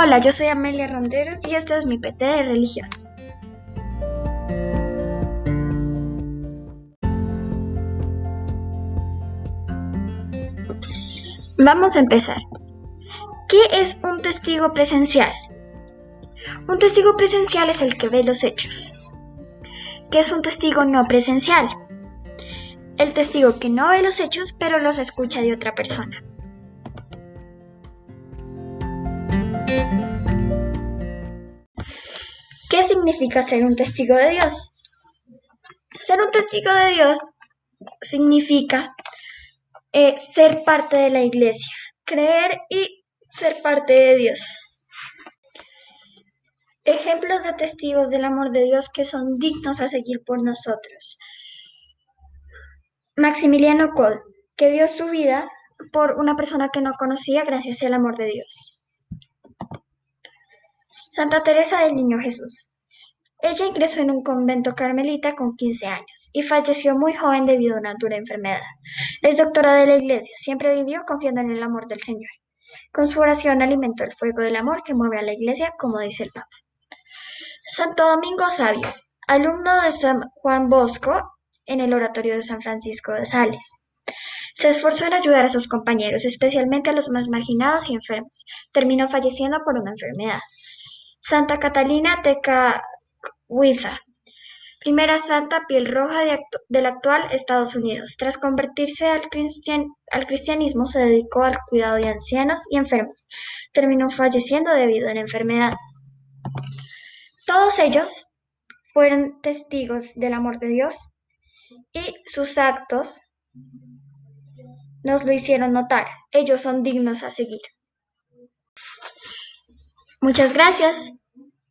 Hola, yo soy Amelia Ronderos y este es mi PT de religión. Vamos a empezar. ¿Qué es un testigo presencial? Un testigo presencial es el que ve los hechos. ¿Qué es un testigo no presencial? El testigo que no ve los hechos pero los escucha de otra persona. Significa ser un testigo de Dios? Ser un testigo de Dios significa eh, ser parte de la iglesia, creer y ser parte de Dios. Ejemplos de testigos del amor de Dios que son dignos a seguir por nosotros. Maximiliano Cole, que dio su vida por una persona que no conocía gracias al amor de Dios. Santa Teresa del Niño Jesús. Ella ingresó en un convento carmelita con 15 años y falleció muy joven debido a una dura enfermedad. Es doctora de la Iglesia, siempre vivió confiando en el amor del Señor. Con su oración alimentó el fuego del amor que mueve a la Iglesia, como dice el Papa. Santo Domingo Sabio, alumno de San Juan Bosco en el Oratorio de San Francisco de Sales. Se esforzó en ayudar a sus compañeros, especialmente a los más marginados y enfermos. Terminó falleciendo por una enfermedad. Santa Catalina de Cahuiza, primera santa piel roja del actual Estados Unidos. Tras convertirse al, cristianismo, se dedicó al cuidado de ancianos y enfermos. Terminó falleciendo debido a la enfermedad. Todos ellos fueron testigos del amor de Dios y sus actos nos lo hicieron notar. Ellos son dignos a seguir. Muchas gracias.